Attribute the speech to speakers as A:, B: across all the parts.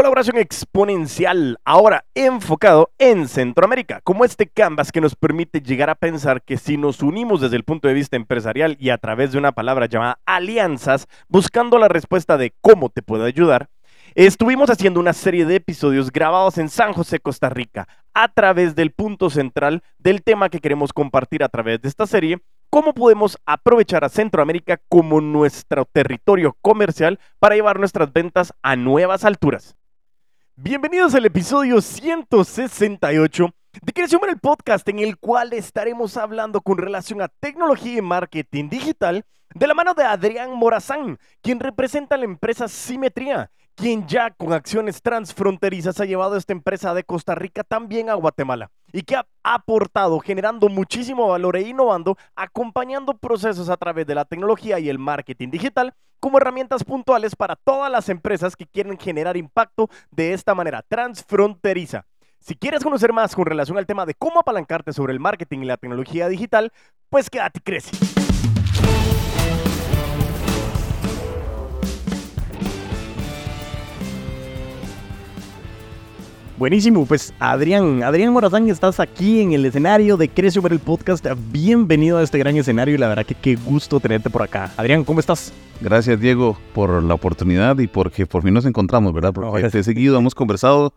A: Colaboración exponencial, ahora enfocado en Centroamérica, como este canvas que nos permite llegar a pensar que si nos unimos desde el punto de vista empresarial y a través de una palabra llamada alianzas, buscando la respuesta de cómo te puedo ayudar, estuvimos haciendo una serie de episodios grabados en San José, Costa Rica, a través del punto central del tema que queremos compartir a través de esta serie, cómo podemos aprovechar a Centroamérica como nuestro territorio comercial para llevar nuestras ventas a nuevas alturas. Bienvenidos al episodio 168 de Creación el Podcast, en el cual estaremos hablando con relación a tecnología y marketing digital de la mano de Adrián Morazán, quien representa la empresa Simetría, quien ya con acciones transfronterizas ha llevado esta empresa de Costa Rica también a Guatemala y que ha aportado generando muchísimo valor e innovando, acompañando procesos a través de la tecnología y el marketing digital como herramientas puntuales para todas las empresas que quieren generar impacto de esta manera transfronteriza. Si quieres conocer más con relación al tema de cómo apalancarte sobre el marketing y la tecnología digital, pues quédate y crece. Buenísimo, pues Adrián, Adrián Morazán, estás aquí en el escenario de Crece Over el Podcast. Bienvenido a este gran escenario y la verdad que qué gusto tenerte por acá. Adrián, ¿cómo estás?
B: Gracias Diego por la oportunidad y porque por fin nos encontramos, ¿verdad? Porque te he seguido, hemos conversado,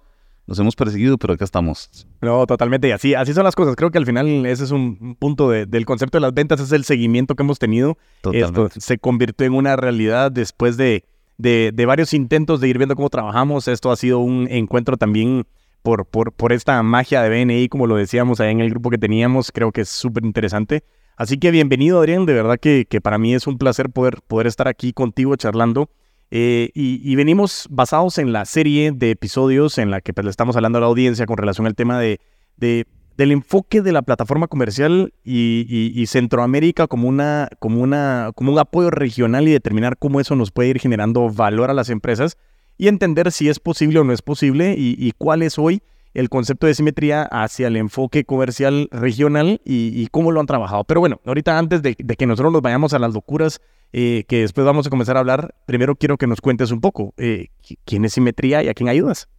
B: nos hemos perseguido, pero acá estamos.
A: No, totalmente, y así, así son las cosas. Creo que al final ese es un punto del concepto de las ventas, es el seguimiento que hemos tenido. Esto se convirtió en una realidad después de de, varios intentos de ir viendo cómo trabajamos. Esto ha sido un encuentro también por, por, por esta magia de BNI, como lo decíamos ahí en el grupo que teníamos. Creo que es súper interesante. Así que bienvenido, Adrián. De verdad que, que, para mí es un placer poder, poder estar aquí contigo charlando. Eh, y, venimos basados en la serie de episodios en la que pues, le estamos hablando a la audiencia con relación al tema de, de del enfoque de la plataforma comercial y, Centroamérica como, una, como, una, como un apoyo regional y determinar cómo eso nos puede ir generando valor a las empresas y entender si es posible o no es posible y, cuál es hoy el concepto de simetría hacia el enfoque comercial regional y, cómo lo han trabajado. Pero bueno, ahorita antes de, que nosotros nos vayamos a las locuras eh, que después vamos a comenzar a hablar, primero quiero que nos cuentes un poco eh, quién es simetría y a quién ayudas.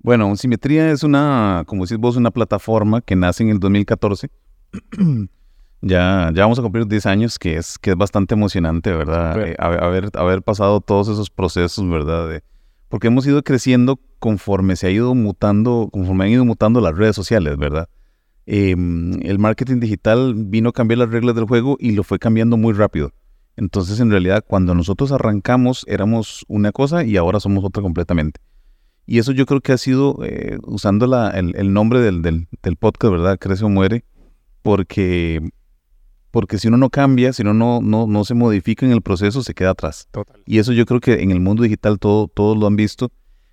B: Bueno, Simetría es una, como decís vos, una plataforma que nace en el 2014. ya, ya vamos a cumplir 10 años, que es, que es bastante emocionante, ¿verdad? Eh, haber, haber pasado todos esos procesos, ¿verdad? porque hemos ido creciendo conforme se ha ido mutando, conforme han ido mutando las redes sociales, ¿verdad? Em, el marketing digital vino a cambiar las reglas del juego y lo fue cambiando muy rápido. Entonces, en realidad, cuando nosotros arrancamos, éramos una cosa y ahora somos otra completamente. Y eso yo creo que ha sido, eh, usando la, el, nombre del, del, podcast, ¿verdad? Crece o muere, porque, porque si uno no cambia, si uno no, no, no se modifica en el proceso, se queda atrás. Y eso yo creo que en el mundo digital todo, todos lo han visto.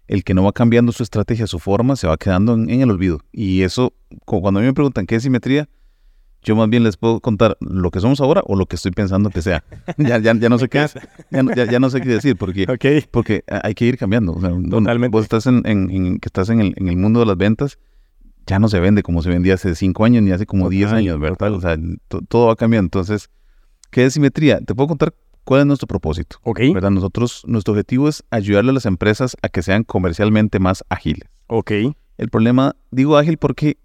B: El que no va cambiando su estrategia, su forma, se va quedando en, en el olvido. Y eso, cuando a mí me preguntan qué es simetría, yo más bien les puedo contar lo que somos ahora o lo que estoy pensando que sea. ya, ya, ya no sé qué es, ya, ya, no sé qué decir porque, porque hay que ir cambiando. O sea, Vos estás en, en, que estás en el, en el, mundo de las ventas, ya no se vende como se vendía hace cinco años ni hace como diez años, ¿verdad? O sea, todo va cambiando. Entonces, ¿qué es simetría? Te puedo contar cuál es nuestro propósito.
A: Ok.
B: ¿verdad? Nosotros, nuestro objetivo es ayudarle a las empresas a que sean comercialmente más ágiles.
A: Ok.
B: El problema, digo ágil porque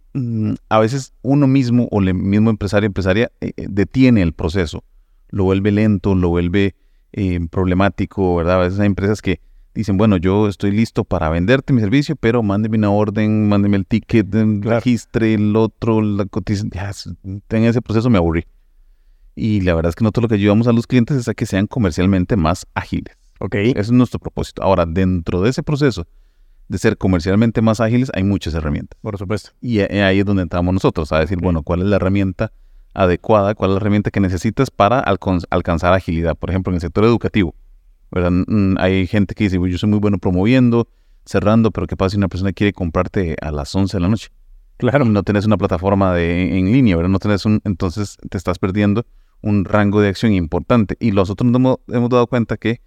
B: a veces uno mismo o el mismo empresario empresaria eh, eh, detiene el proceso, lo vuelve lento, lo vuelve eh, problemático, ¿verdad? A veces hay empresas que dicen, bueno, yo estoy listo para venderte mi servicio, pero mándeme una orden, mándeme el ticket, registre el otro, la cotización, en ese proceso me aburrí. Y la verdad es que nosotros lo que ayudamos a los clientes es a que sean comercialmente más ágiles.
A: Ok.
B: Ese es nuestro propósito. Ahora, dentro de ese proceso, de ser comercialmente más ágiles, hay muchas herramientas.
A: Por supuesto.
B: Y ahí es donde entramos nosotros, a decir, bueno, ¿cuál es la herramienta adecuada? ¿Cuál es la herramienta que necesitas para alcanzar agilidad? Por ejemplo, en el sector educativo, Hay gente que dice, yo soy muy bueno promoviendo, cerrando, pero ¿qué pasa si una persona quiere comprarte a las 11 de la noche?
A: Claro.
B: No tienes una plataforma de, en línea, ¿verdad? No tenés un, entonces te estás perdiendo un rango de acción importante. Y nosotros nos hemos dado cuenta que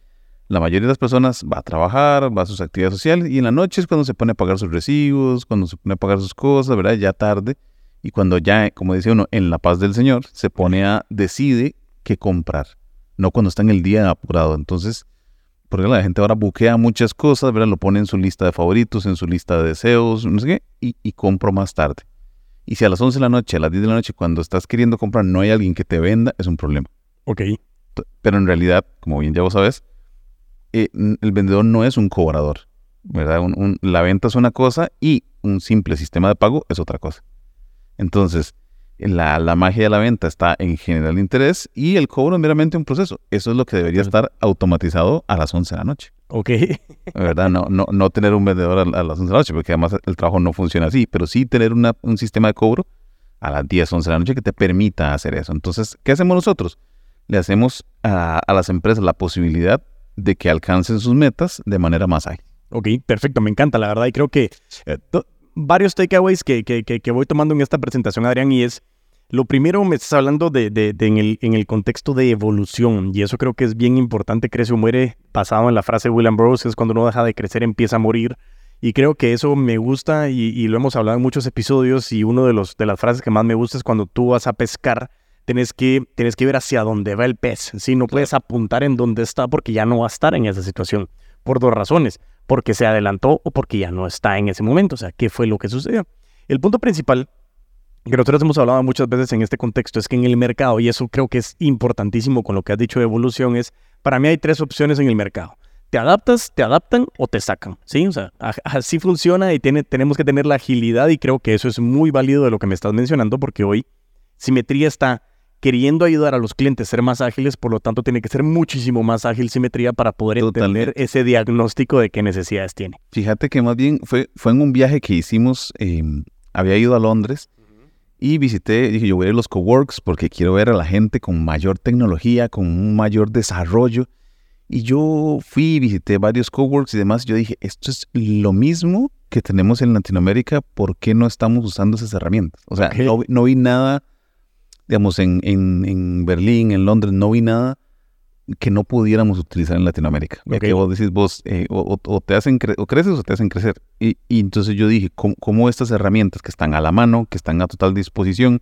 B: la mayoría de las personas va a trabajar, va a sus actividades sociales y en la noche es cuando se pone a pagar sus recibos, cuando se pone a pagar sus cosas, ¿verdad? Ya tarde. Y cuando ya, como dice uno, en la paz del Señor, se pone a, decide qué comprar, no cuando está en el día apurado. Entonces, porque la gente ahora buquea muchas cosas, ¿verdad? Lo pone en su lista de favoritos, en su lista de deseos, no sé qué, y, y compro más tarde. Y si a las 11 de la noche, a las 10 de la noche, cuando estás queriendo comprar, no hay alguien que te venda, es un problema.
A: Ok.
B: Pero en realidad, como bien ya vos sabes, eh, el vendedor no es un cobrador, ¿verdad? la venta es una cosa y un simple sistema de pago es otra cosa. Entonces, la, la, magia de la venta está en general interés y el cobro es meramente un proceso. Eso es lo que debería estar automatizado a las 11 de la noche.
A: Ok.
B: ¿Verdad? No, no, no tener un vendedor a, las 11 de la noche, porque además el trabajo no funciona así, pero sí tener una, un sistema de cobro a las 10, 11 de la noche que te permita hacer eso. Entonces, ¿qué hacemos nosotros? Le hacemos a, a las empresas la posibilidad de que alcancen sus metas de manera más ágil.
A: Ok, perfecto, me encanta, la verdad, y creo que eh, varios takeaways que, que, que, voy tomando en esta presentación, Adrián, y es, lo primero me estás hablando de, en, el, en, el, contexto de evolución, y eso creo que es bien importante, crece o muere, basado en la frase de William Burroughs, es cuando uno deja de crecer, empieza a morir, y creo que eso me gusta, y, lo hemos hablado en muchos episodios, y uno de, los, de las frases que más me gusta es cuando tú vas a pescar, tienes que, tienes que ver hacia dónde va el pez, ¿sí? No puedes apuntar en dónde está porque ya no va a estar en esa situación, por dos razones porque se adelantó o porque ya no está en ese momento. O sea, ¿qué fue lo que sucedió? El punto principal que nosotros hemos hablado muchas veces en este contexto es que en el mercado, y eso creo que es importantísimo con lo que has dicho de evolución, es, para mí hay tres opciones en el mercado. Te adaptas, te adaptan o te sacan, ¿sí? O sea, así funciona y tiene, tenemos que tener la agilidad y creo que eso es muy válido de lo que me estás mencionando porque hoy Simetría está queriendo ayudar a los clientes a ser más ágiles, por lo tanto tiene que ser muchísimo más ágil simetría para poder entender ese diagnóstico de qué necesidades tiene.
B: Fíjate que más bien fue, fue en un viaje que hicimos, em, había ido a Londres y visité, dije yo voy a ir a los coworks porque quiero ver a la gente con mayor tecnología, con un mayor desarrollo. Y yo fui y visité varios coworks y demás. Y yo dije, esto es lo mismo que tenemos en Latinoamérica, ¿por qué no estamos usando esas herramientas? O sea, no vi nada digamos, en, en, Berlín, en Londres, no vi nada que no pudiéramos utilizar en Latinoamérica. Okay. Que vos decís, vos, eh, o, te hacen o creces o te hacen crecer. Y, entonces yo dije, ¿cómo, estas herramientas que están a la mano, que están a total disposición,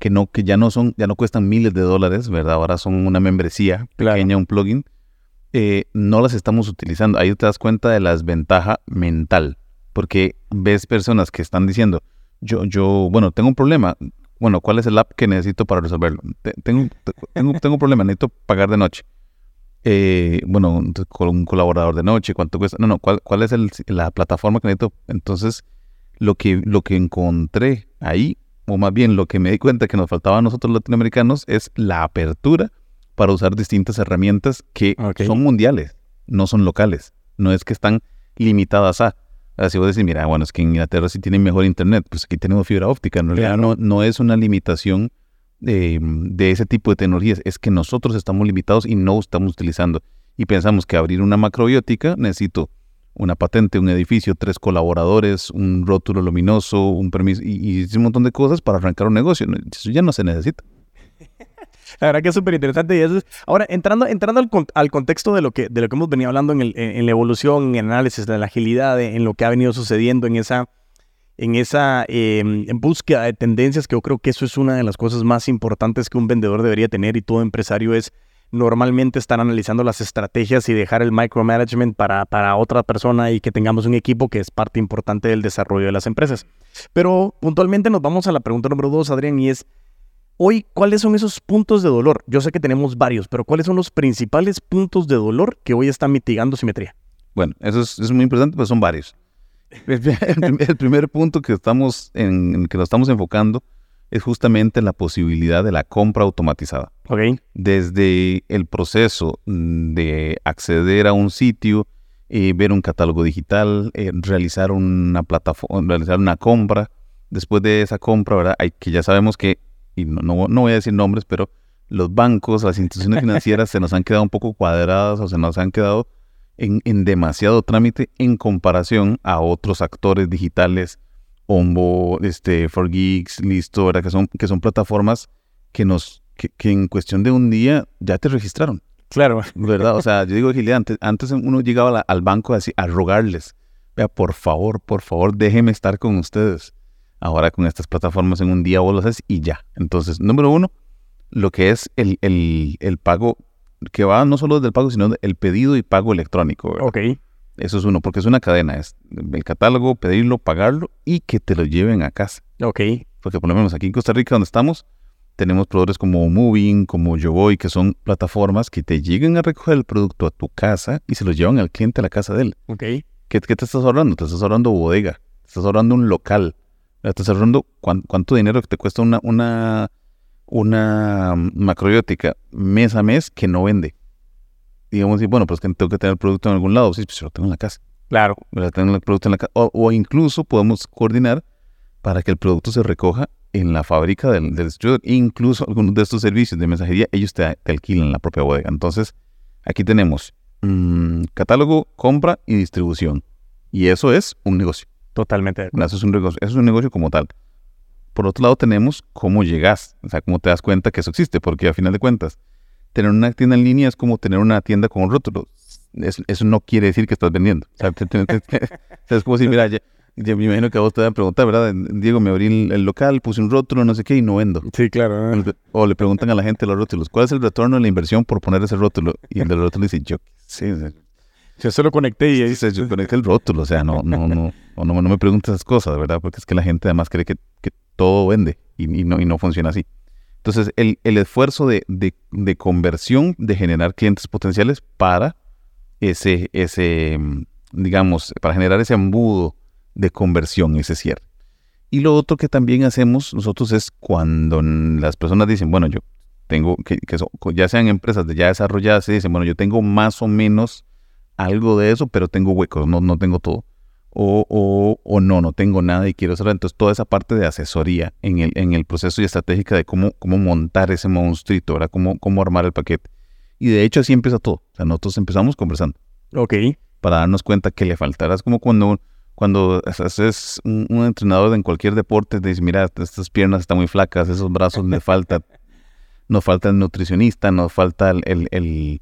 B: que no, que ya no son, ya no cuestan miles de dólares, ¿verdad? Ahora son una membresía pequeña, un plugin, eh, no las estamos utilizando. Ahí te das cuenta de la desventaja mental, porque ves personas que están diciendo, yo, yo, bueno, tengo un problema, bueno, ¿cuál es el app que necesito para resolverlo? Tengo, tengo, tengo un problema, necesito pagar de noche. Eh, bueno, con un colaborador de noche, ¿cuánto cuesta? No, no, ¿cuál, cuál es el, la plataforma que necesito? Entonces, lo que, lo que encontré ahí, o más bien lo que me di cuenta que nos faltaba a nosotros latinoamericanos, es la apertura para usar distintas herramientas que son mundiales, no son locales. No es que están limitadas a. Así vos decís, mira, bueno, es que en Inglaterra sí tienen mejor internet, pues aquí tenemos fibra óptica. En realidad no, no es una limitación de, ese tipo de tecnologías, es que nosotros estamos limitados y no estamos utilizando. Y pensamos que abrir una macrobiótica necesito una patente, un edificio, tres colaboradores, un rótulo luminoso, un permiso y, y un montón de cosas para arrancar un negocio. Eso ya no se necesita.
A: La verdad que es súper interesante. Ahora, entrando, entrando al, contexto de lo, que, de lo que hemos venido hablando en, la evolución, en el análisis de la agilidad, en lo que ha venido sucediendo en esa, en esa em, en búsqueda de tendencias, que yo creo que eso es una de las cosas más importantes que un vendedor debería tener y todo empresario es normalmente estar analizando las estrategias y dejar el micromanagement para, para otra persona y que tengamos un equipo que es parte importante del desarrollo de las empresas. Pero puntualmente nos vamos a la pregunta número dos, Adrián, y es, Hoy, ¿cuáles son esos puntos de dolor? Yo sé que tenemos varios, pero ¿cuáles son los principales puntos de dolor que hoy están mitigando simetría?
B: Bueno, eso es, muy importante, pues son varios. El, primer punto que estamos en, que nos estamos enfocando es justamente la posibilidad de la compra automatizada.
A: Okay.
B: Desde el proceso de acceder a un sitio, eh, ver un catálogo digital, eh, realizar una plataforma, realizar una compra. Después de esa compra, ¿verdad? Hay que ya sabemos que y no, no, voy a decir nombres, pero los bancos, las instituciones financieras se nos han quedado un poco cuadradas o se nos han quedado en, en demasiado trámite en comparación a otros actores digitales, Ombo, este, For Geeks, Listo, ¿verdad? Que son, que son plataformas que nos, que, en cuestión de un día ya te registraron.
A: Claro.
B: ¿Verdad? O sea, yo digo, Gilea, antes, antes uno llegaba al banco así, a rogarles, vea, por favor, por favor, déjeme estar con ustedes. Ahora con estas plataformas en un día vos lo haces y ya. Entonces, número uno, lo que es el, el, pago que va no solo desde el pago, sino el pedido y pago electrónico. ¿verdad?
A: Ok.
B: Eso es uno, porque es una cadena, es el catálogo, pedirlo, pagarlo y que te lo lleven a casa.
A: Ok.
B: Porque por lo menos aquí en Costa Rica, donde estamos, tenemos proveedores como Moving, como Yo Voy, que son plataformas que te llegan a recoger el producto a tu casa y se lo llevan al cliente a la casa de él.
A: Ok.
B: ¿Qué, qué te estás ahorrando? Te estás ahorrando bodega, te estás ahorrando un local, estás cuán- cuánto dinero te cuesta una, una, una macrobiótica mes a mes que no vende. Digamos, y bueno, pues que tengo que tener el producto en algún lado. Sí, pues yo lo tengo en la casa.
A: Claro.
B: Tengo el producto en la casa. O, o incluso podemos coordinar para que el producto se recoja en la fábrica del, del distribuidor. Incluso algunos de estos servicios de mensajería, ellos te, te alquilan la propia bodega. Entonces, aquí tenemos mm, catálogo, compra y distribución. Y eso es un negocio.
A: Totalmente.
B: Eso es un negocio, eso es un negocio como tal. Por otro lado, tenemos cómo llegas, o sea, cómo te das cuenta que eso existe, porque a final de cuentas, tener una tienda en línea es como tener una tienda con un rótulo. Es- eso no quiere decir que estás vendiendo. O sea, te- te- te- es como decir, mira, ya- ya me imagino que a vos te van a preguntar, ¿verdad? Diego, me abrí el, el local, puse un rótulo, no sé qué, y no vendo.
A: Sí, claro. ¿no?
B: O le preguntan a la gente los rótulos, ¿cuál es el retorno de la inversión por poner ese rótulo? Y el del rótulo dice, yo, o sea,
A: Yo solo conecté y ahí
B: Dice, yo conecté el rótulo, o sea, no, no, no, o no, me preguntes esas cosas, ¿verdad? Porque es que la gente además cree que, todo vende y, no, y no funciona así. Entonces, el, el esfuerzo de, de, conversión, de generar clientes potenciales para ese, ese, mm, digamos, para generar ese embudo de conversión, ese cierre. Y lo otro que también hacemos nosotros es cuando las personas dicen, bueno, yo tengo, que, ya sean empresas ya desarrolladas, se dicen, bueno, yo tengo más o menos algo de eso, pero tengo huecos, no, no tengo todo. O, o, o no, no tengo nada y quiero cerrar. Entonces, toda esa parte de asesoría en el, en el proceso y estratégica de cómo, cómo montar ese monstruito, ¿verdad? Cómo, cómo armar el paquete. Y de hecho, así empieza todo. O sea, nosotros empezamos conversando
A: Ok.
B: para darnos cuenta que le faltará. Es como cuando, cuando haces un, un entrenador en cualquier deporte, te dice, mira, estas piernas están muy flacas, esos brazos le falta, nos falta el nutricionista, nos falta el, el, el-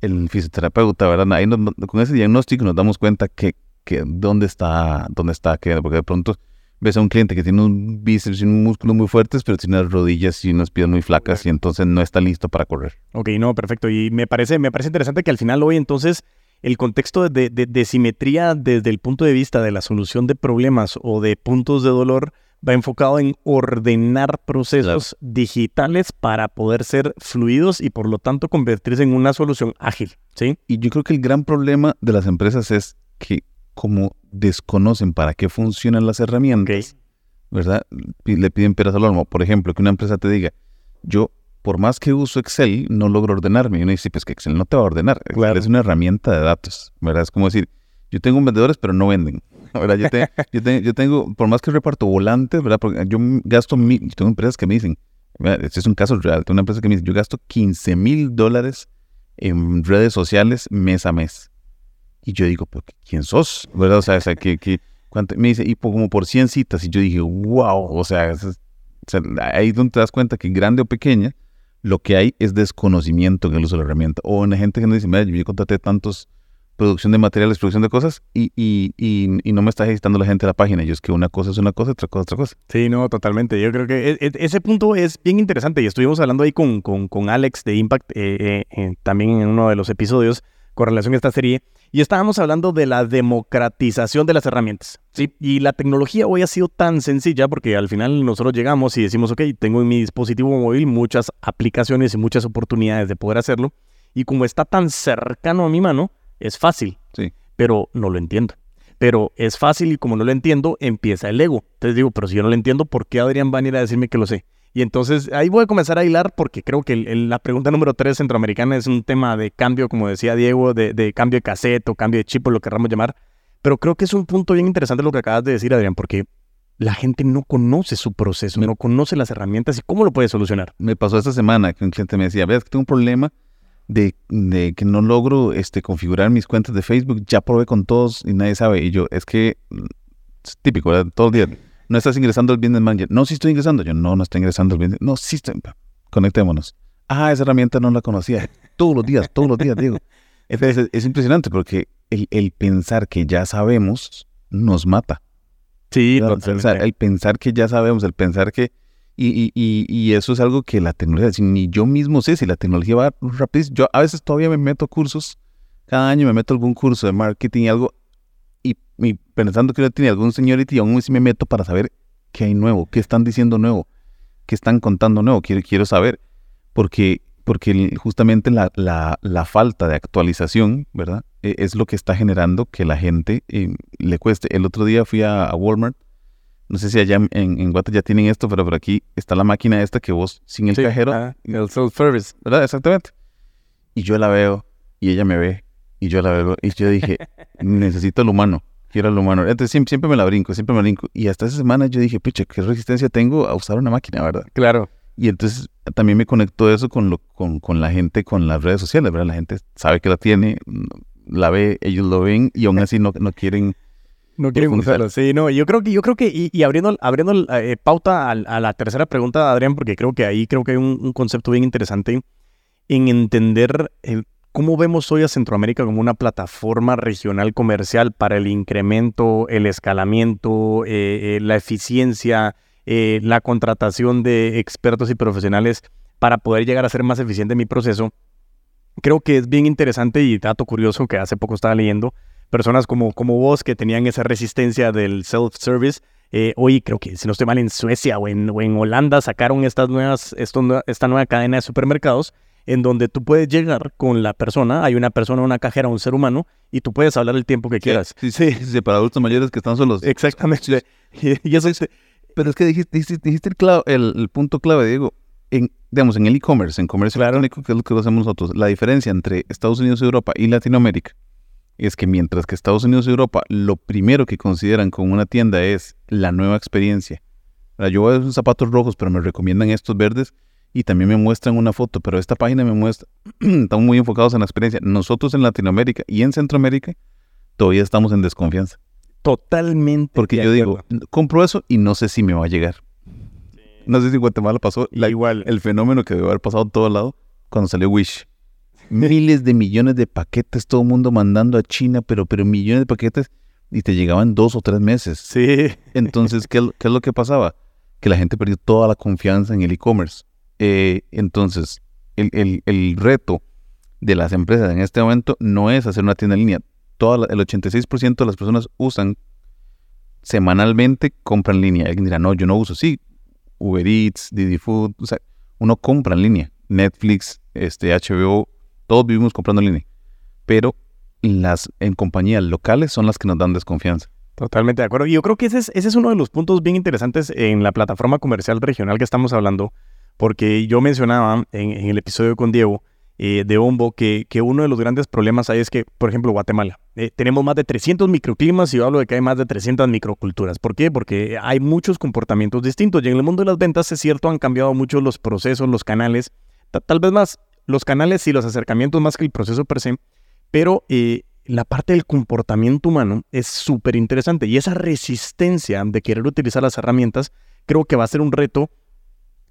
B: el fisioterapeuta, ¿verdad? Ahí nos- con ese diagnóstico nos damos cuenta que, que dónde está, dónde está, que, porque de pronto ves a un cliente que tiene un bíceps y un músculo muy fuertes, pero tiene unas rodillas y unas piernas muy flacas y entonces no está listo para correr.
A: Ok, no, perfecto. Y me parece, me parece interesante que al final hoy entonces el contexto de, de- de simetría desde el punto de vista de la solución de problemas o de puntos de dolor va enfocado en ordenar procesos digitales para poder ser fluidos y por lo tanto convertirse en una solución ágil, ¿sí?
B: Y yo creo que el gran problema de las empresas es que como desconocen para qué funcionan las herramientas, ¿verdad? Le piden peras al olmo. Por ejemplo, que una empresa te diga, yo por más que uso Excel, no logro ordenarme. Y uno dice, pues que Excel no te va a ordenar. Excel
A: Claro.
B: es una herramienta de datos, ¿verdad? Es como decir, yo tengo vendedores, pero no venden. ¿verdad? Yo, te- yo, te- yo tengo, por más que reparto volantes, ¿verdad? Porque yo gasto, mi- yo tengo empresas que me dicen, ¿verdad? este es un caso real, tengo una empresa que me dice, yo gasto 15 mil dólares en redes sociales mes a mes. Y yo digo, ¿pero quién sos? ¿Verdad? O sea, o sea, que, me dice, y como por 100 citas. Y yo dije, wow, o sea, ahí es donde te das cuenta que grande o pequeña, lo que hay es desconocimiento en el uso de la herramienta. O en la gente que nos dice, mira, yo contraté tantos producción de materiales, producción de cosas, y, y, y, y no me está agitando la gente a la página. Yo es que una cosa es una cosa, otra cosa es otra cosa.
A: Sí, no, totalmente. Yo creo que e- e- ese punto es bien interesante y estuvimos hablando ahí con, con, con Alex de Impact eh, eh, eh, también en uno de los episodios con relación a esta serie y estábamos hablando de la democratización de las herramientas. Sí, y la tecnología hoy ha sido tan sencilla porque al final nosotros llegamos y decimos, ok, tengo en mi dispositivo móvil muchas aplicaciones y muchas oportunidades de poder hacerlo y como está tan cercano a mi mano, es fácil,
B: Sí.
A: pero no lo entiendo. Pero es fácil y como no lo entiendo, empieza el ego. Entonces digo, pero si yo no lo entiendo, ¿por qué Adrián va a ir a decirme que lo sé? Y entonces ahí voy a comenzar a hilar porque creo que el- el- la pregunta número 3 centroamericana es un tema de cambio, como decía Diego, de, de cambio de cassette o cambio de chip o lo querramos llamar. Pero creo que es un punto bien interesante lo que acabas de decir, Adrián, porque la gente no conoce su proceso, no conoce las herramientas y cómo lo puede solucionar.
B: Me pasó esta semana que un cliente me decía, ves que tengo un problema de, de que no logro este, configurar mis cuentas de Facebook, ya probé con todos y nadie sabe. Y yo, es que mm, es típico, ¿verdad? Todo el día. No estás ingresando al Business Manager. No, sí estoy ingresando. Yo, no, no estoy ingresando al Business No, sí estoy. Conectémonos. Ah, esa herramienta no la conocía. Todos los días, todos los días, digo. Entonces, es, es impresionante porque el, el pensar que ya sabemos nos mata.
A: Sí.
B: O sea, el pensar que ya sabemos, el pensar que... Y, y, y, eso es algo que la tecnología, ni yo mismo sé si la tecnología va rápido. Yo a veces todavía me meto cursos, cada año me meto algún curso de marketing y algo, y, pensando que yo tiene algún señority, aún así me meto para saber qué hay nuevo, qué están diciendo nuevo, qué están contando nuevo, quiero, quiero saber, porque, porque justamente la, la, la falta de actualización, ¿verdad? E, es lo que está generando que la gente eh, le cueste. El otro día fui a Walmart no sé si allá en, en Guate ya tienen esto, pero por aquí está la máquina esta que vos, sin el cajero.
A: Ah, el self-service.
B: ¿Verdad? Exactamente. Y yo la veo, y ella me ve, y yo la veo, y yo dije, necesito el humano, quiero el humano. Entonces siempre, siempre, me la brinco, siempre me la brinco. Y hasta esa semana yo dije, pucha, qué resistencia tengo a usar una máquina, ¿verdad?
A: Claro.
B: Y entonces también me conectó eso con, lo, con, con la gente, con las redes sociales, ¿verdad? La gente sabe que la tiene, la ve, ellos lo ven, y aún así no, no quieren
A: no quieren usarlo, sí, no, yo creo que, yo creo que, y, abriendo, abriendo eh, pauta a, la tercera pregunta, Adrián, porque creo que ahí creo que hay un, concepto bien interesante en entender cómo vemos hoy a Centroamérica como una plataforma regional comercial para el incremento, el escalamiento, eh, eh, la eficiencia, la contratación de expertos y profesionales para poder llegar a ser más eficiente en mi proceso. Creo que es bien interesante y dato curioso que hace poco estaba leyendo personas como, como vos que tenían esa resistencia del self-service. Eh, hoy creo que, si no estoy mal, en Suecia o en, en Holanda sacaron estas nuevas, esta nueva cadena de supermercados en donde tú puedes llegar con la persona, hay una persona, una cajera, un ser humano, y tú puedes hablar el tiempo que quieras.
B: Sí, sí, sí, para adultos mayores que están solos.
A: Exactamente. Y, eso
B: Pero es que dijiste, dijiste, el, clave, el, punto clave, Diego. En, digamos, en el e-commerce, en comercio claro. electrónico, que es lo que hacemos nosotros, la diferencia entre Estados Unidos, Europa y Latinoamérica es que mientras que Estados Unidos y Europa lo primero que consideran con una tienda es la nueva experiencia. Yo voy a unos zapatos rojos, pero me recomiendan estos verdes y también me muestran una foto, pero esta página me muestra, estamos muy enfocados en la experiencia. Nosotros en Latinoamérica y en Centroamérica todavía estamos en desconfianza.
A: Totalmente.
B: Porque yo digo, compro eso y no sé si me va a llegar. No sé si en Guatemala pasó igual el fenómeno que debe haber pasado en todo lado cuando salió Wish miles de millones de paquetes, todo el mundo mandando a China, pero, pero millones de paquetes y te llegaban dos o tres meses.
A: Sí.
B: Entonces, ¿qué, es lo que pasaba? Que la gente perdió toda la confianza en el e-commerce. Eh, entonces, el, el, reto de las empresas en este momento no es hacer una tienda en línea. Toda el 86% de las personas usan semanalmente, compran en línea. Alguien dirá, no, yo no uso. Sí, Uber Eats, Didi Food, o sea, uno compra en línea. Netflix, este, HBO, todos vivimos comprando en línea, pero las en compañías locales son las que nos dan desconfianza.
A: Totalmente de acuerdo. Y yo creo que ese es, ese es uno de los puntos bien interesantes en la plataforma comercial regional que estamos hablando, porque yo mencionaba en, el episodio con Diego eh, de Ombo que, uno de los grandes problemas ahí es que, por ejemplo, Guatemala, eh, tenemos más de 300 microclimas y yo hablo de que hay más de 300 microculturas. ¿Por qué? Porque hay muchos comportamientos distintos y en el mundo de las ventas, es cierto, han cambiado mucho los procesos, los canales, tal vez más los canales y los acercamientos más que el proceso per se, pero eh, la parte del comportamiento humano es súper interesante y esa resistencia de querer utilizar las herramientas creo que va a ser un reto.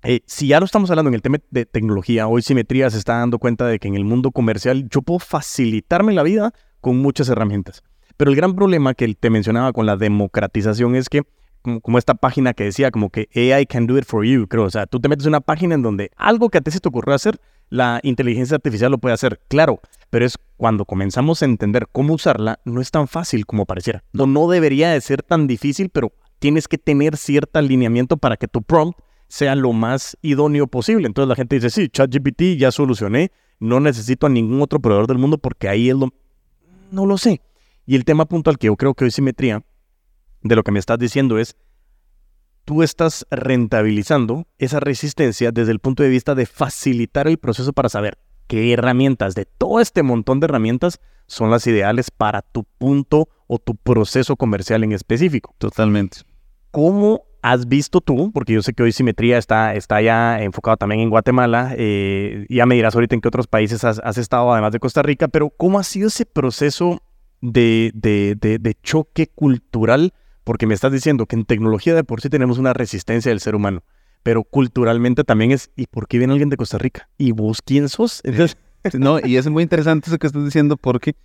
A: Eh, si ya lo estamos hablando en el tema de tecnología, hoy Simetría se está dando cuenta de que en el mundo comercial yo puedo facilitarme la vida con muchas herramientas. Pero el gran problema que te mencionaba con la democratización es que, como, esta página que decía, como que AI can do it for you, creo. O sea, tú te metes en una página en donde algo que a ti se te ocurrió hacer, la inteligencia artificial lo puede hacer, claro, pero es cuando comenzamos a entender cómo usarla, no es tan fácil como pareciera. No, no debería de ser tan difícil, pero tienes que tener cierto alineamiento para que tu prompt sea lo más idóneo posible. Entonces la gente dice, sí, ChatGPT ya solucioné, no necesito a ningún otro proveedor del mundo porque ahí es lo... No lo sé. Y el tema puntual que yo creo que hoy simetría de lo que me estás diciendo es, tú estás rentabilizando esa resistencia desde el punto de vista de facilitar el proceso para saber qué herramientas de todo este montón de herramientas son las ideales para tu punto o tu proceso comercial en específico.
B: Totalmente.
A: ¿Cómo has visto tú? Porque yo sé que hoy Simetría está, está ya enfocado también en Guatemala. Eh, ya me dirás ahorita en qué otros países has, estado, además de Costa Rica, pero ¿cómo ha sido ese proceso de, de, de choque cultural porque me estás diciendo que en tecnología de por sí tenemos una resistencia del ser humano, pero culturalmente también es, ¿y por qué viene alguien de Costa Rica? ¿Y vos quién sos?
B: no, y es muy interesante eso que estás diciendo porque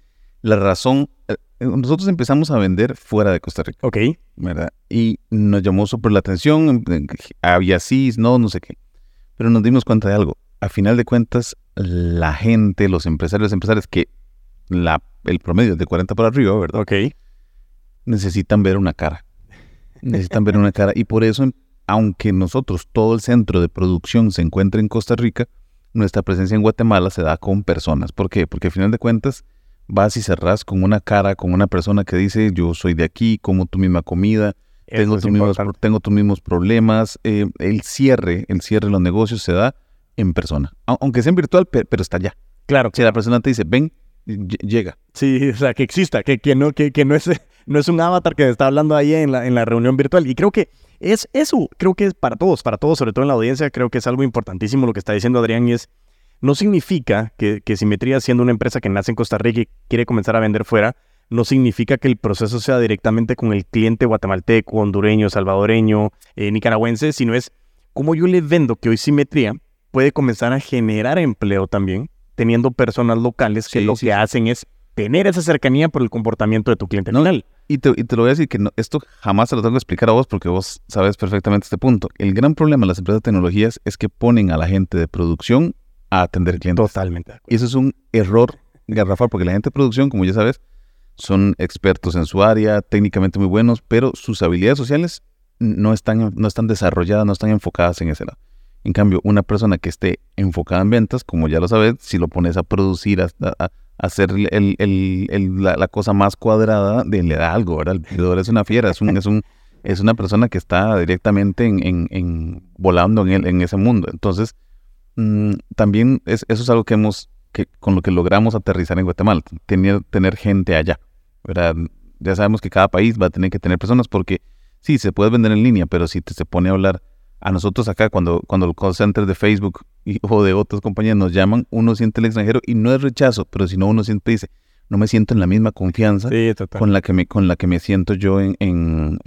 B: La razón, eh, nosotros empezamos a vender fuera de Costa Rica.
A: Ok.
B: ¿Verdad? Y nos llamó súper la atención, había sí, no, no sé qué. Pero nos dimos cuenta de algo. A final de cuentas, la gente, los empresarios, empresarios que la, el promedio es de 40 para arriba, ¿verdad?
A: Ok.
B: Necesitan ver una cara. Necesitan ver una cara. Y por eso, aunque nosotros, todo el centro de producción se encuentra en Costa Rica, nuestra presencia en Guatemala se da con personas. ¿Por qué? Porque a final de cuentas, vas y cerrás con una cara, con una persona que dice, yo soy de aquí, como tu misma comida, tengo, tus mismos, tengo tus mismos problemas. Eh, el cierre, el cierre de los negocios se da en persona. Aunque sea en virtual, pero está allá.
A: Claro.
B: Si la persona te dice, ven, llega.
A: Sí, o sea, que exista, que, que, no, que, que no, es, no es un avatar que está hablando ahí en la, en la reunión virtual. Y creo que es eso, creo que es para todos, para todos, sobre todo en la audiencia, creo que es algo importantísimo lo que está diciendo Adrián y es, no significa que, que Simetría, siendo una empresa que nace en Costa Rica y quiere comenzar a vender fuera, no significa que el proceso sea directamente con el cliente guatemalteco, hondureño, salvadoreño, eh, nicaragüense, sino es como yo le vendo que hoy Simetría puede comenzar a generar empleo también, teniendo personas locales que lo que hacen es tener esa cercanía por el comportamiento de tu cliente final.
B: Y te, lo voy a decir que esto jamás se lo tengo que explicar a vos porque vos sabes perfectamente este punto. El gran problema de las empresas de tecnologías es que ponen a la gente de producción a atender clientes.
A: Totalmente.
B: Y eso es un error garrafal porque la gente de producción, como ya sabes, son expertos en su área, técnicamente muy buenos, pero sus habilidades sociales no están, no están desarrolladas, no están enfocadas en ese lado. En cambio, una persona que esté enfocada en ventas, como ya lo sabes, si lo pones a producir, a, hacer la, cosa más cuadrada, de, le da algo, ¿verdad? El vendedor es una fiera, es, un, es, un, es una persona que está directamente en, volando en, en ese mundo. Entonces, mm, también es, eso es algo que hemos, que, con lo que logramos aterrizar en Guatemala, tener, tener gente allá. Ya sabemos que cada país va a tener que tener personas porque sí, se puede vender en línea, pero si te se pone a hablar a nosotros acá, cuando, cuando el call center de Facebook o de otras compañías nos llaman, uno siente el extranjero y no es rechazo, pero si no, uno siempre dice, no me siento en la misma confianza con la que me con la que me siento yo en, en,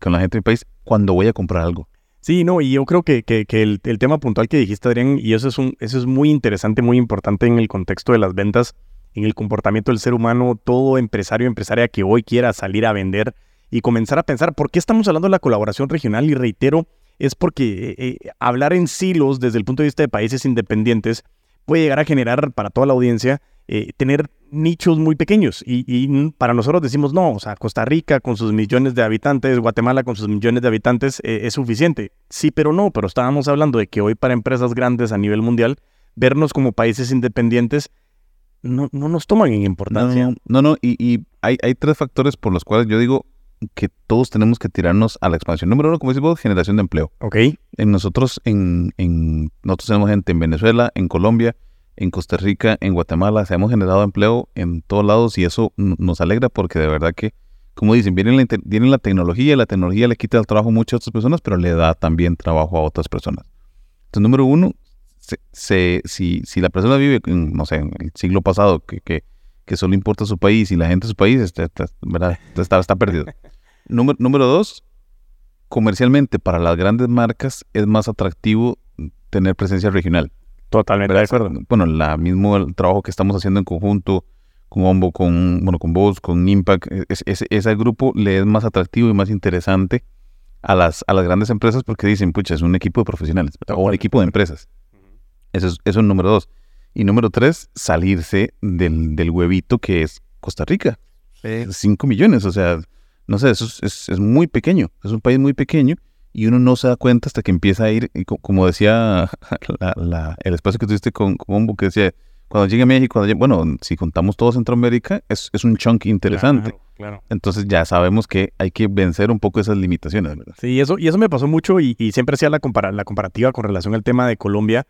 B: con la gente del país cuando voy a comprar algo.
A: Sí, no, y yo creo que, que, el, tema puntual que dijiste, Adrián, y eso es, un, eso es muy interesante, muy importante en el contexto de las ventas, en el comportamiento del ser humano, todo empresario empresaria que hoy quiera salir a vender y comenzar a pensar, ¿por qué estamos hablando de la colaboración regional? Y reitero, es porque eh, eh, hablar en silos desde el punto de vista de países independientes puede llegar a generar para toda la audiencia eh, tener nichos muy pequeños. Y, para nosotros decimos, no, o sea, Costa Rica con sus millones de habitantes, Guatemala con sus millones de habitantes es suficiente. Sí, pero no, pero estábamos hablando de que hoy para empresas grandes a nivel mundial, vernos como países independientes no, no nos toman en importancia.
B: No, no, y, hay, hay, tres factores por los cuales yo digo que todos tenemos que tirarnos a la expansión. Número uno, como decimos, generación de empleo.
A: Ok.
B: En nosotros, en, en, nosotros tenemos gente en Venezuela, en Colombia, en Costa Rica, en Guatemala, se hemos generado empleo en todos lados y eso nos alegra porque de verdad que, como dicen, viene la, viene la tecnología y la tecnología le quita el trabajo a muchas otras personas, pero le da también trabajo a otras personas. Entonces, número uno, se, si, si, la persona vive, en, no sé, en el siglo pasado, que, que, que, solo importa su país y la gente de su país, está, está, está perdido. número, número dos, comercialmente para las grandes marcas es más atractivo tener presencia regional.
A: Totalmente de acuerdo.
B: Bueno, la mismo el trabajo que estamos haciendo en conjunto con Ombo, con, bueno, con vos, con Impact, es, ese grupo le es más atractivo y más interesante a las, a las grandes empresas porque dicen, pucha, es un equipo de profesionales o un equipo de empresas. Eso es, eso número dos. Y número tres, salirse del, del huevito que es Costa Rica. Cinco millones, o sea, no sé, eso es, es, muy pequeño. Es un país muy pequeño y uno no se da cuenta hasta que empieza a ir, y como decía la, el espacio que tuviste con, con que decía, cuando llegue a México, bueno, si contamos todo Centroamérica, es, es un chunk interesante. Claro, Entonces ya sabemos que hay que vencer un poco esas limitaciones, ¿verdad?
A: Sí, eso, y eso me pasó mucho y, y siempre hacía la, compara la comparativa con relación al tema de Colombia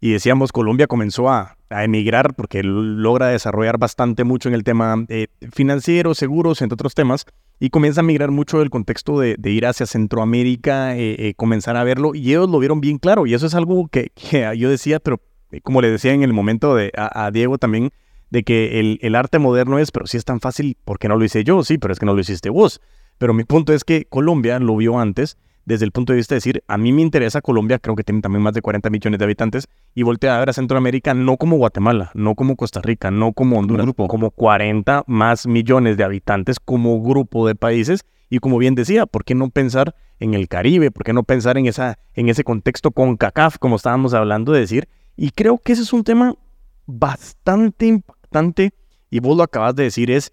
A: y decíamos Colombia comenzó a, emigrar porque logra desarrollar bastante mucho en el tema eh, financiero, seguros, entre otros temas, y comienza a migrar mucho del contexto de, ir hacia Centroamérica, eh, eh, comenzar a verlo, y ellos lo vieron bien claro, y eso es algo que, yo decía, pero como le decía en el momento de, a, Diego también, de que el, el, arte moderno es, pero si es tan fácil, ¿por qué no lo hice yo? Sí, pero es que no lo hiciste vos. Pero mi punto es que Colombia lo vio antes desde el punto de vista de decir, a mí me interesa Colombia, creo que tiene también más de 40 millones de habitantes, y voltea a ver a Centroamérica no como Guatemala, no como Costa Rica, no como Honduras, como 40 más millones de habitantes como grupo de países. Y como bien decía, ¿por qué no pensar en el Caribe? ¿Por qué no pensar en, esa, en ese contexto con CACAF, como estábamos hablando de decir? Y creo que ese es un tema bastante impactante, y vos lo acabas de decir, es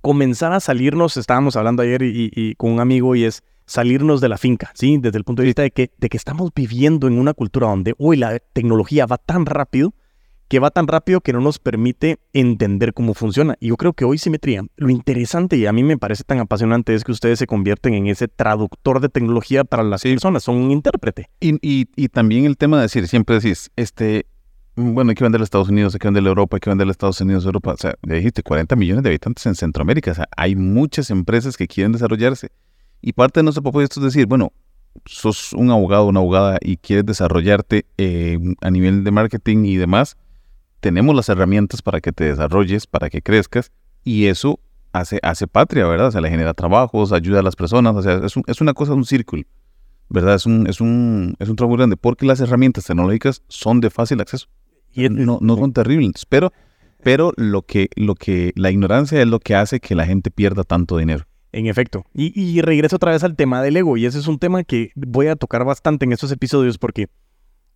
A: comenzar a salirnos, estábamos hablando ayer y con un amigo, y es salirnos de la finca, ¿sí? Desde el punto de vista de que, de que estamos viviendo en una cultura donde hoy la tecnología va tan rápido, que va tan rápido que no nos permite entender cómo funciona. Y yo creo que hoy Simetría, lo interesante y a mí me parece tan apasionante es que ustedes se convierten en ese traductor de tecnología para las personas, son un intérprete.
B: Y, y, también el tema de decir, siempre decís, este, bueno, hay que vender a Estados Unidos, hay que vender a Europa, hay que vender a Estados Unidos, Europa. O sea, dijiste, 40 millones de habitantes en Centroamérica. O sea, hay muchas empresas que quieren desarrollarse y parte de nuestro propósito es decir, bueno, sos un abogado, una abogada y quieres desarrollarte eh, a nivel de marketing y demás, tenemos las herramientas para que te desarrolles, para que crezcas y eso hace, hace patria, ¿verdad? O sea, le genera trabajos, ayuda a las personas, o sea, es, es una cosa, un círculo, ¿verdad? Es un, es, un, es un trabajo grande porque las herramientas tecnológicas son de fácil acceso. Y no, no son terribles, pero, pero lo que, lo que, la ignorancia es lo que hace que la gente pierda tanto dinero.
A: En efecto. Y, regreso otra vez al tema del ego. Y ese es un tema que voy a tocar bastante en estos episodios porque,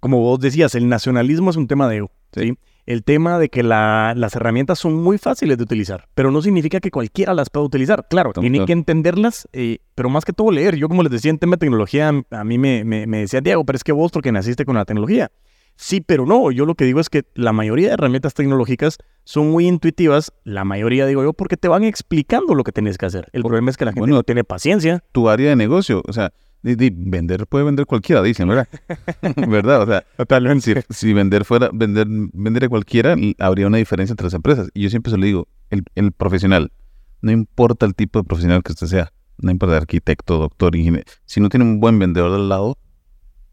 A: como vos decías, el nacionalismo es un tema de ego. ¿sí? El tema de que las herramientas son muy fáciles de utilizar, pero no significa que cualquiera las pueda utilizar. Claro, tiene que entenderlas, eh, pero más que todo leer. Yo, como les decía en tema de tecnología, a mí me, me, me decía Diego, pero es que vos porque naciste con la tecnología. Sí, pero no. Yo lo que digo es que la mayoría de herramientas tecnológicas son muy intuitivas. La mayoría, digo yo, porque te van explicando lo que tienes que hacer. El problema es que la gente no tiene paciencia.
B: Tu área de negocio, o sea, vender puede vender cualquiera, dicen, ¿verdad? ¿Verdad? O sea, Totalmente. Si, vender fuera, vender, vender a cualquiera, habría una diferencia entre las empresas. Y yo siempre se lo digo, el, el profesional, no importa el tipo de profesional que usted sea, no importa arquitecto, doctor, ingeniero, si no tiene un buen vendedor al lado,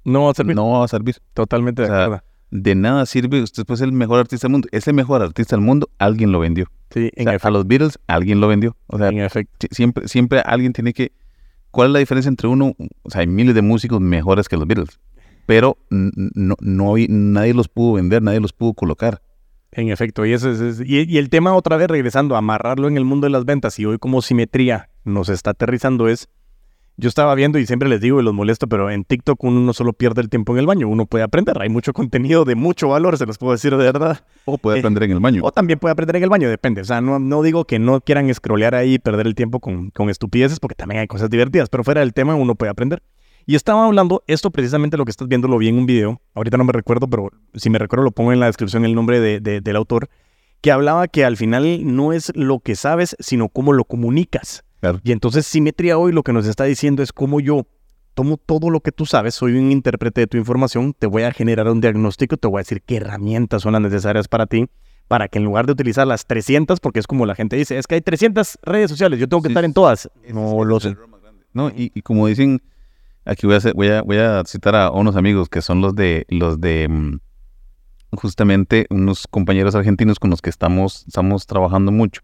A: no va a servir.
B: No va a servir.
A: Totalmente de acuerdo.
B: De nada sirve, usted ser el mejor artista del mundo. Ese mejor artista del mundo, alguien lo vendió.
A: Sí,
B: en A los Beatles, alguien lo vendió. O sea, en efecto. Siempre, siempre alguien tiene que... ¿Cuál es la diferencia entre uno? O sea, hay miles de músicos mejores que los Beatles, pero no, no, nadie los pudo vender, nadie los pudo colocar.
A: En efecto, y, eso es, y, el tema otra vez regresando, amarrarlo en el mundo de las ventas y hoy como simetría nos está aterrizando es yo estaba viendo y siempre les digo y los molesto, pero en TikTok uno no solo pierde el tiempo en el baño, uno puede aprender. Hay mucho contenido de mucho valor, se los puedo decir de verdad.
B: O puede eh, aprender en el baño.
A: O también puede aprender en el baño, depende. O sea, no, no digo que no quieran scrollear ahí y perder el tiempo con, con estupideces, porque también hay cosas divertidas, pero fuera del tema uno puede aprender. Y estaba hablando, esto precisamente lo que estás viendo lo vi en un video, ahorita no me recuerdo, pero si me recuerdo lo pongo en la descripción el nombre de, del autor, que hablaba que al final no es lo que sabes, sino cómo lo comunicas. Y entonces Simetría hoy lo que nos está diciendo es cómo yo tomo todo lo que tú sabes, soy un intérprete de tu información, te voy a generar un diagnóstico, te voy a decir qué herramientas son las necesarias para ti, para que en lugar de utilizar las 300, porque es como la gente dice, es que hay 300 redes sociales, yo tengo que estar en todas.
B: No lo sé. No, y, como dicen, aquí voy a, hacer, voy, a, voy a citar a unos amigos que son los de, los de mm, justamente unos compañeros argentinos con los que estamos, estamos trabajando mucho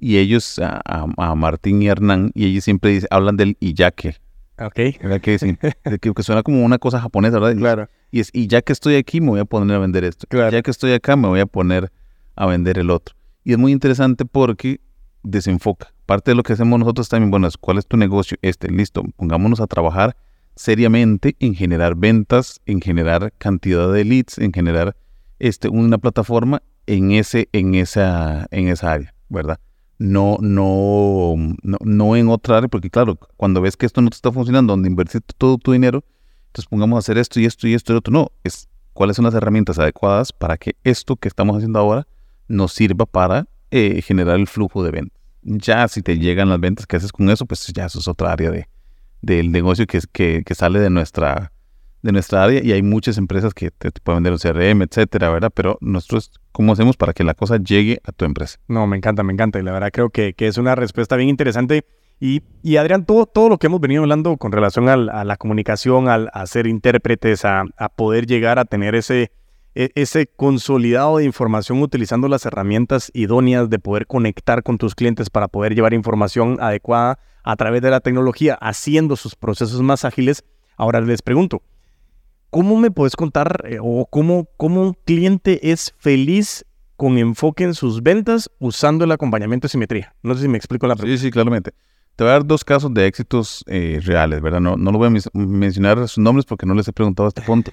B: y ellos, a, Martín y Hernán, y ellos siempre dicen, hablan del iyake.
A: Ok.
B: Que, dicen, que, suena como una cosa japonesa, ¿verdad?
A: Claro.
B: Y es, y ya que estoy aquí, me voy a poner a vender esto. Claro. Ya que estoy acá, me voy a poner a vender el otro. Y es muy interesante porque desenfoca. Parte de lo que hacemos nosotros también, bueno, es cuál es tu negocio, este, listo, pongámonos a trabajar seriamente en generar ventas, en generar cantidad de leads, en generar este, una plataforma en, ese, en, esa, en esa área, ¿verdad? No, no, no, en otra área, porque claro, cuando ves que esto no te está funcionando, donde invertiste todo tu dinero, entonces pongamos a hacer esto y esto y esto y otro. No, es cuáles son las herramientas adecuadas para que esto que estamos haciendo ahora nos sirva para eh, generar el flujo de ventas. Ya si te llegan las ventas que haces con eso, pues ya eso es otra área de, del negocio que, que sale de nuestra, de nuestra área y hay muchas empresas que te, pueden vender un CRM, etcétera, ¿verdad? Pero nosotros, ¿cómo hacemos para que la cosa llegue a tu empresa?
A: No, me encanta, me encanta y la verdad creo que, que es una respuesta bien interesante. Y, y, Adrián, todo, todo lo que hemos venido hablando con relación a la comunicación, al, a ser intérpretes, a, a, poder llegar a tener ese, e, ese consolidado de información utilizando las herramientas idóneas de poder conectar con tus clientes para poder llevar información adecuada a través de la tecnología, haciendo sus procesos más ágiles. Ahora les pregunto, ¿cómo me puedes contar eh, o cómo, cómo un cliente es feliz con enfoque en sus ventas usando el acompañamiento de simetría? No sé si me explico la pregunta.
B: Sí, sí, claramente. Te voy a dar dos casos de éxitos eh, reales, ¿verdad? No, no lo voy a mencionar sus nombres porque no les he preguntado a este punto.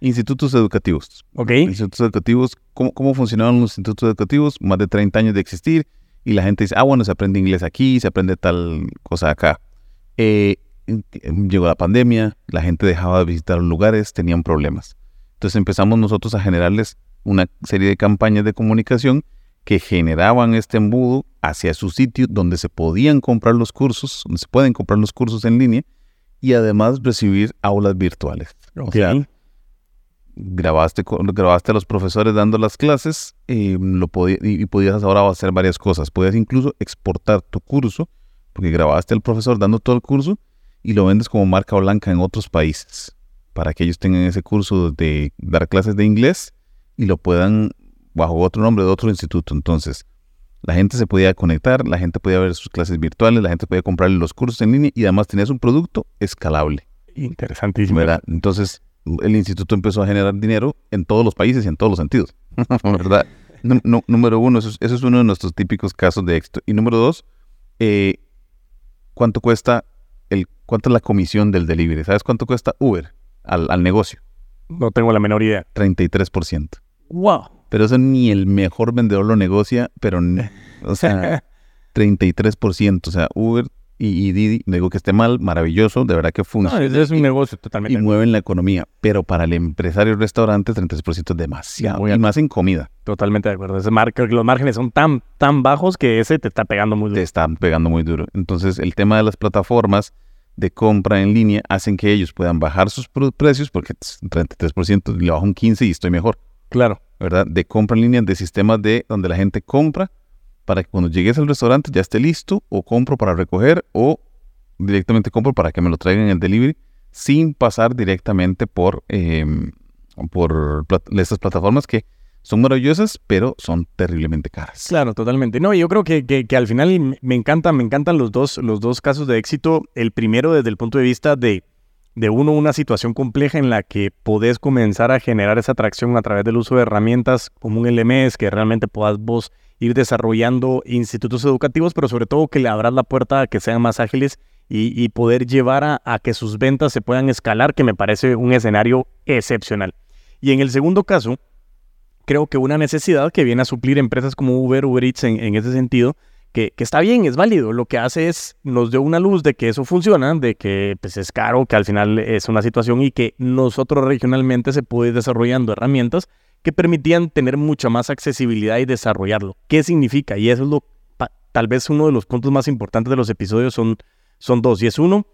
B: Institutos educativos.
A: Ok.
B: Institutos educativos, ¿cómo, ¿cómo funcionaban los institutos educativos? Más de 30 años de existir y la gente dice, ah, bueno, se aprende inglés aquí, se aprende tal cosa acá. Eh, llegó la pandemia, la gente dejaba de visitar lugares, tenían problemas. Entonces empezamos nosotros a generarles una serie de campañas de comunicación que generaban este embudo hacia su sitio donde se podían comprar los cursos, donde se pueden comprar los cursos en línea y además recibir aulas virtuales. O sea, grabaste, grabaste a los profesores dando las clases y, lo y, podías ahora hacer varias cosas. Podías incluso exportar tu curso, porque grabaste al profesor dando todo el curso y lo vendes como marca blanca en otros países, para que ellos tengan ese curso de dar clases de inglés y lo puedan bajo otro nombre de otro instituto. Entonces, la gente se podía conectar, la gente podía ver sus clases virtuales, la gente podía comprarle los cursos en línea y además tenías un producto escalable.
A: Interesantísimo.
B: Entonces, el instituto empezó a generar dinero en todos los países y en todos los sentidos. ¿Verdad? número uno, eso es, uno de nuestros típicos casos de éxito. Y número dos, eh, ¿cuánto cuesta el, cuánto es la comisión del delivery? ¿Sabes cuánto cuesta Uber al, al negocio?
A: No tengo la menor idea.
B: 33%.
A: Wow.
B: Pero eso ni el mejor vendedor lo negocia, pero, o sea, 33%. O sea, Uber y, Didi, no digo que esté mal, maravilloso, de verdad que funciona.
A: No, es un negocio totalmente.
B: Y mueven la economía, pero para el empresario restaurante 33% es demasiado, y más en comida.
A: Totalmente de acuerdo. Ese los márgenes son tan, tan bajos que ese te está pegando muy duro.
B: Te está pegando muy duro. Entonces, el tema de las plataformas de compra en línea hacen que ellos puedan bajar sus precios porque 33% le bajo un 15% y estoy mejor.
A: Claro.
B: ¿Verdad? De compra en línea, de sistemas de donde la gente compra para que cuando llegues al restaurante ya esté listo, o compro para recoger, o directamente compro para que me lo traigan en el delivery, sin pasar directamente por, em, por estas plataformas que son maravillosas, pero son terriblemente caras.
A: Claro, totalmente. No, yo creo que, que, al final me encantan, me encantan los dos, los dos casos de éxito. El primero desde el punto de vista de, de uno, una situación compleja en la que podés comenzar a generar esa atracción a través del uso de herramientas como un LMS que realmente puedas vos ir desarrollando institutos educativos, pero sobre todo que le abras la puerta a que sean más ágiles y, poder llevar a, que sus ventas se puedan escalar, que me parece un escenario excepcional. Y en el segundo caso, creo que una necesidad que viene a suplir empresas como Uber, Uber Eats en, ese sentido, que, está bien, es válido. Lo que hace es, nos dio una luz de que eso funciona, de que pues, es caro, que al final es una situación y que nosotros regionalmente se puede ir desarrollando herramientas que permitían tener mucha más accesibilidad y desarrollarlo. ¿Qué significa? Y eso es lo, tal vez uno de los puntos más importantes de los episodios son, son dos. Y es uno,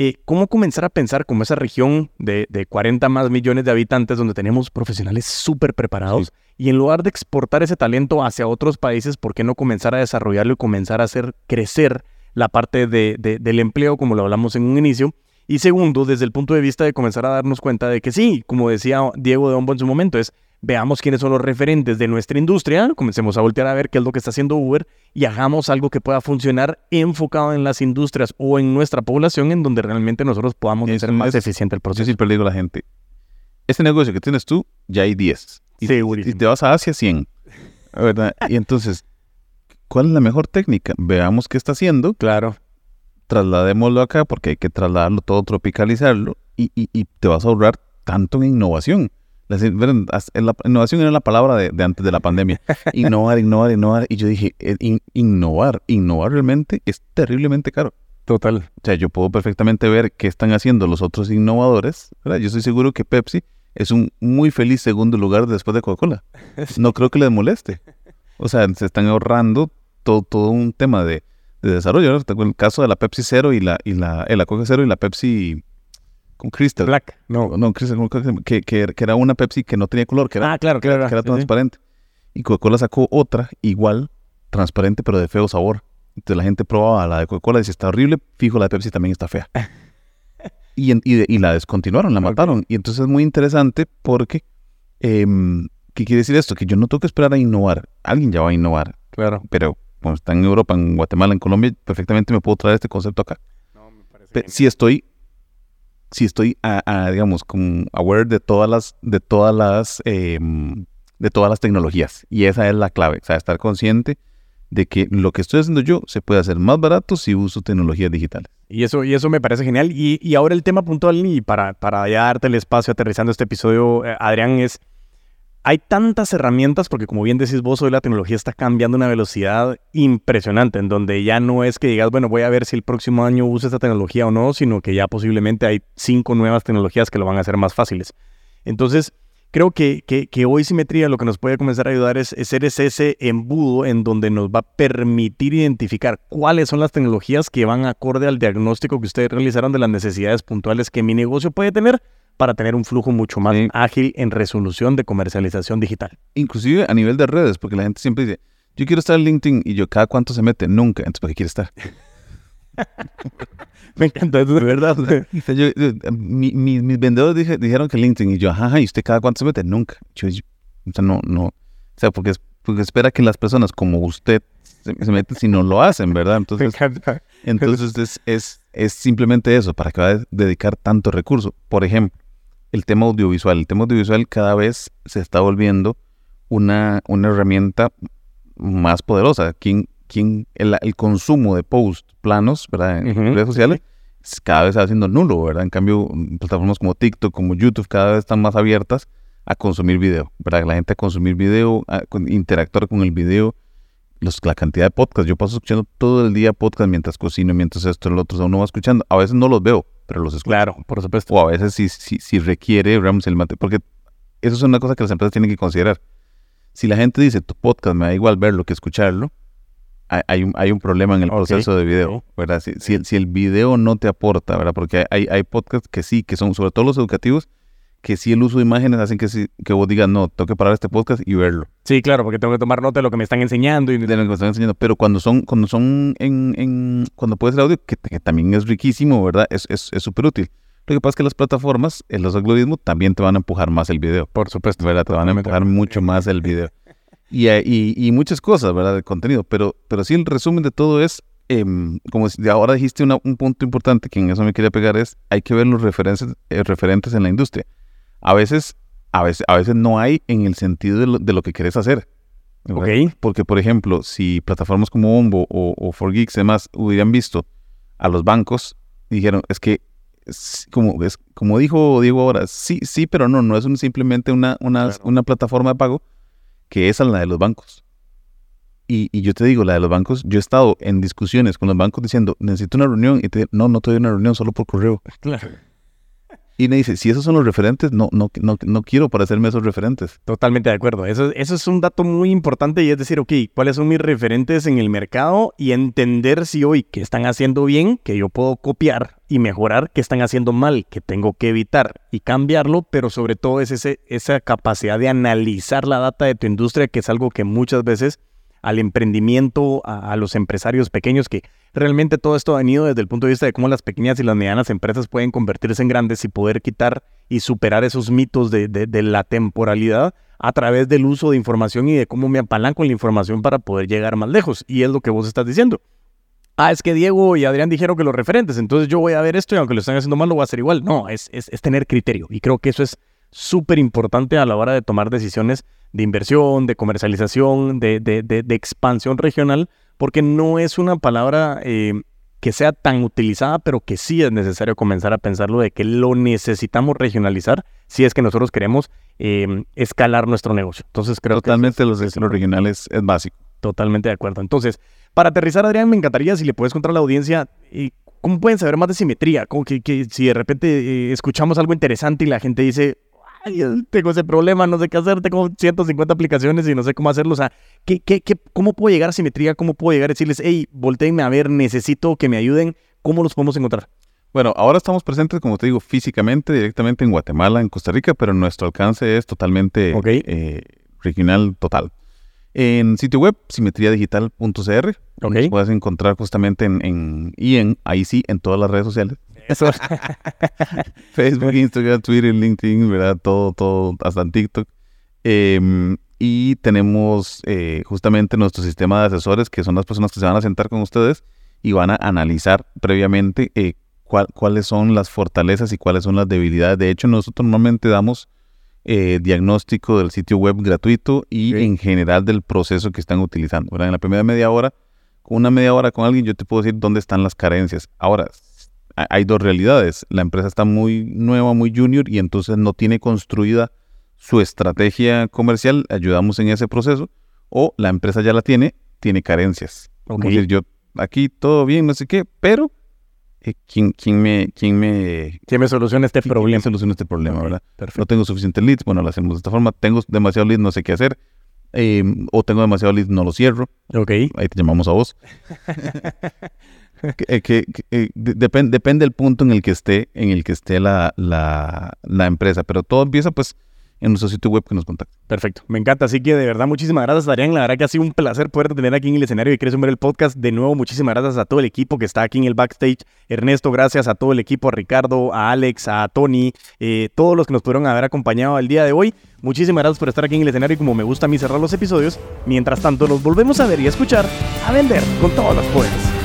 A: eh, ¿cómo comenzar a pensar como esa región de, de 40 más millones de habitantes donde tenemos profesionales súper preparados? Y en lugar de exportar ese talento hacia otros países, ¿por qué no comenzar a desarrollarlo y comenzar a hacer crecer la parte de, del empleo, como lo hablamos en un inicio? Y segundo, desde el punto de vista de comenzar a darnos cuenta de que sí, como decía Diego de Hombo en su momento, es veamos quiénes son los referentes de nuestra industria, comencemos a voltear a ver qué es lo que está haciendo Uber y hagamos algo que pueda funcionar enfocado en las industrias o en nuestra población en donde realmente nosotros podamos hacer más eficiente el proceso.
B: Yo siempre digo a la gente, este negocio que tienes tú, ya hay 10. Y, si te vas a Asia, 100. ¿verdad? y entonces, ¿cuál es la mejor técnica? Veamos qué está haciendo.
A: Claro.
B: Trasladémoslo acá porque hay que trasladarlo todo, tropicalizarlo y, y te vas a ahorrar tanto en innovación. La, innovación era la palabra de, antes de la pandemia. Innovar, innovar, innovar. Y yo dije, eh, innovar, innovar realmente es terriblemente caro.
A: Total.
B: O sea, yo puedo perfectamente ver qué están haciendo los otros innovadores. ¿verdad? Yo estoy seguro que Pepsi es un muy feliz segundo lugar después de Coca-Cola. No creo que les moleste. O sea, se están ahorrando todo, todo un tema de, desarrollo. El caso de la Pepsi Cero y la, y la, eh, la Coca Cero y la Pepsi con Crystal.
A: Black.
B: No, no, Crystal, que, que, era una Pepsi que no tenía color, que era,
A: ah, claro, claro,
B: que era transparente. Y Coca-Cola sacó otra igual, transparente, pero de feo sabor. Entonces la gente probaba la de Coca-Cola y decía, está horrible, fijo, la de Pepsi también está fea. y, y, la descontinuaron, la mataron. Y entonces es muy interesante porque Em, ¿Qué quiere decir esto? Que yo no tengo que esperar a innovar. Alguien ya va a innovar.
A: Claro.
B: Pero como está en Europa, en Guatemala, en Colombia, perfectamente me puedo traer este concepto acá. No, me parece si estoy, si estoy, a, digamos, como aware de todas las, de todas las, em, de todas las tecnologías. Y esa es la clave. O sea, estar consciente de que lo que estoy haciendo yo se puede hacer más barato si uso tecnologías digitales.
A: Y eso, y eso me parece genial. Y, y ahora el tema puntual, y para, para ya darte el espacio aterrizando este episodio, eh, Adrián, es, hay tantas herramientas, porque como bien decís vos, hoy la tecnología está cambiando a una velocidad impresionante, en donde ya no es que digas, bueno, voy a ver si el próximo año uso esta tecnología o no, sino que ya posiblemente hay cinco nuevas tecnologías que lo van a hacer más fáciles. Entonces, creo que, hoy Simetría lo que nos puede comenzar a ayudar es, ser ese embudo en donde nos va a permitir identificar cuáles son las tecnologías que van acorde al diagnóstico que ustedes realizaron de las necesidades puntuales que mi negocio puede tener para tener un flujo mucho más ágil en resolución de comercialización digital.
B: Inclusive a nivel de redes, porque la gente siempre dice, yo quiero estar en LinkedIn y yo cada cuánto se mete, nunca, entonces ¿para qué quiere estar?
A: Me encanta, eso de verdad.
B: mis vendedores dijeron que LinkedIn y yo, ajá, ¿y usted cada cuánto se mete? Nunca. Yo, o sea, no, no. O sea, porque, porque espera que las personas como usted se, meten si no lo hacen, ¿verdad? Entonces, entonces es, es, es simplemente eso, para que va a dedicar tanto recurso. Por ejemplo, el tema audiovisual. El tema audiovisual cada vez se está volviendo una, una herramienta más poderosa. ¿Quién, quién, el, el consumo de post planos, ¿verdad? En redes sociales, cada vez está haciendo nulo, ¿verdad? En cambio, plataformas como TikTok, como YouTube, cada vez están más abiertas a consumir video, ¿verdad? La gente a consumir video, a interactuar con el video, los, la cantidad de podcasts. Yo paso escuchando todo el día podcast mientras cocino, mientras esto, el otro, o sea, uno va escuchando. A veces no los veo, pero los escucho.
A: Claro, por supuesto.
B: O a veces si, si, si requiere, el mate, porque eso es una cosa que las empresas tienen que considerar. Si la gente dice, tu podcast me da igual verlo que escucharlo, hay, un, hay un problema en el proceso de video, ¿verdad? Si, si, el, si, el, video no te aporta, ¿verdad? Porque hay, hay podcasts que sí, que son sobre todo los educativos, que sí el uso de imágenes hacen que, que vos digas, no, tengo que parar este podcast y verlo.
A: Sí, claro, porque tengo que tomar nota de lo que me están enseñando. Y...
B: De lo que me están enseñando, pero cuando son, cuando son en, en cuando puede ser audio, que, también es riquísimo, ¿verdad? Es súper es, útil. Lo que pasa es que las plataformas, en los algoritmos, también te van a empujar más el video.
A: Por supuesto.
B: ¿Verdad? Te van a empujar mucho más el video. Eh, y, y, muchas cosas, ¿verdad? De contenido. Pero, pero sí, el resumen de todo es, em, como si ahora dijiste un punto importante que en eso me quería pegar, es hay que ver los referentes, eh, referentes en la industria. A veces, a veces, a veces no hay en el sentido de lo, de lo que quieres hacer.
A: ¿verdad?
B: Porque, por ejemplo, si plataformas como Ombo o, o 4Geeks y demás hubieran visto a los bancos, dijeron, es que como, es, como dijo Diego ahora, sí, sí, pero no, no es simplemente una, una, una plataforma de pago, que es la de los bancos. Y, y, yo te digo, la de los bancos, yo he estado en discusiones con los bancos diciendo, necesito una reunión, y te no, no te doy una reunión solo por correo.
A: Claro.
B: Y me dice, si esos son los referentes, no, no, no, no quiero parecerme esos referentes.
A: Totalmente de acuerdo. Eso, eso es un dato muy importante y es decir, ok, ¿cuáles son mis referentes en el mercado? Y entender si hoy que están haciendo bien, que yo puedo copiar y mejorar, que están haciendo mal, que tengo que evitar y cambiarlo, pero sobre todo es ese, esa capacidad de analizar la data de tu industria, que es algo que muchas veces al emprendimiento, a, los empresarios pequeños, que realmente todo esto ha venido desde el punto de vista de cómo las pequeñas y las medianas empresas pueden convertirse en grandes y poder quitar y superar esos mitos de, de, la temporalidad a través del uso de información y de cómo me apalanco la información para poder llegar más lejos. Y es lo que vos estás diciendo. Ah, es que Diego y Adrián dijeron que los referentes, entonces yo voy a ver esto y aunque lo están haciendo mal, lo voy a hacer igual. No, es, es, es tener criterio. Y creo que eso es súper importante a la hora de tomar decisiones de inversión, de comercialización, de, de, de, expansión regional, porque no es una palabra eh, que sea tan utilizada, pero que sí es necesario comenzar a pensarlo de que lo necesitamos regionalizar si es que nosotros queremos em, escalar nuestro negocio. Entonces creo
B: Totalmente los destinos regionales es básico.
A: Totalmente de acuerdo. Entonces, para aterrizar, Adrián, me encantaría si le puedes contar a la audiencia eh, cómo pueden saber más de simetría, como que, que si de repente eh, escuchamos algo interesante y la gente dice, tengo ese problema, no sé qué hacer, tengo 150 aplicaciones y no sé cómo hacerlo. O sea, ¿qué, qué, qué, cómo puedo llegar a simetría? ¿Cómo puedo llegar a decirles, hey, volteenme a ver, necesito que me ayuden? ¿Cómo los podemos encontrar?
B: Bueno, ahora estamos presentes, como te digo, físicamente, directamente en Guatemala, en Costa Rica, pero nuestro alcance es totalmente eh, regional total. En sitio web, simetriadigital.cr, okay. puedes encontrar justamente en, en, y en, ahí sí, en todas las redes sociales. Facebook, Instagram, Twitter, LinkedIn, ¿verdad? Todo, todo, hasta en TikTok. Em, y tenemos eh, justamente nuestro sistema de asesores, que son las personas que se van a sentar con ustedes y van a analizar previamente eh, cuáles son las fortalezas y cuáles son las debilidades. De hecho, nosotros normalmente damos eh, diagnóstico del sitio web gratuito y en general del proceso que están utilizando. En la primera media hora, una media hora con alguien, yo te puedo decir dónde están las carencias. Ahora, hay dos realidades. La empresa está muy nueva, muy junior y entonces no tiene construida su estrategia comercial. Ayudamos en ese proceso. O la empresa ya la tiene, tiene carencias. Okay. yo aquí todo bien, no sé qué, pero eh, ¿quién, quién, me, quién, me,
A: ¿Quién me soluciona este problema? ¿Quién
B: soluciona este problema, verdad? No tengo suficientes leads, bueno, lo hacemos de esta forma. Tengo demasiado leads, no sé qué hacer. Em, o tengo demasiado leads, no lo cierro.
A: Ok.
B: Ahí te llamamos a vos. que, eh, depende del punto en el que esté, en el que esté la, empresa. Pero todo empieza, pues, en nuestro sitio web que nos contacte.
A: Perfecto, me encanta. Así que de verdad, muchísimas gracias, Adrián. La verdad que ha sido un placer poder tener aquí en el escenario de Crees Ver el podcast. De nuevo, muchísimas gracias a todo el equipo que está aquí en el backstage. Ernesto, gracias a todo el equipo, a Ricardo, a Alex, a Tony, eh, todos los que nos pudieron haber acompañado el día de hoy. Muchísimas gracias por estar aquí en el escenario y como me gusta a mí cerrar los episodios, mientras tanto los volvemos a ver y a escuchar, a vender con todos los poderes.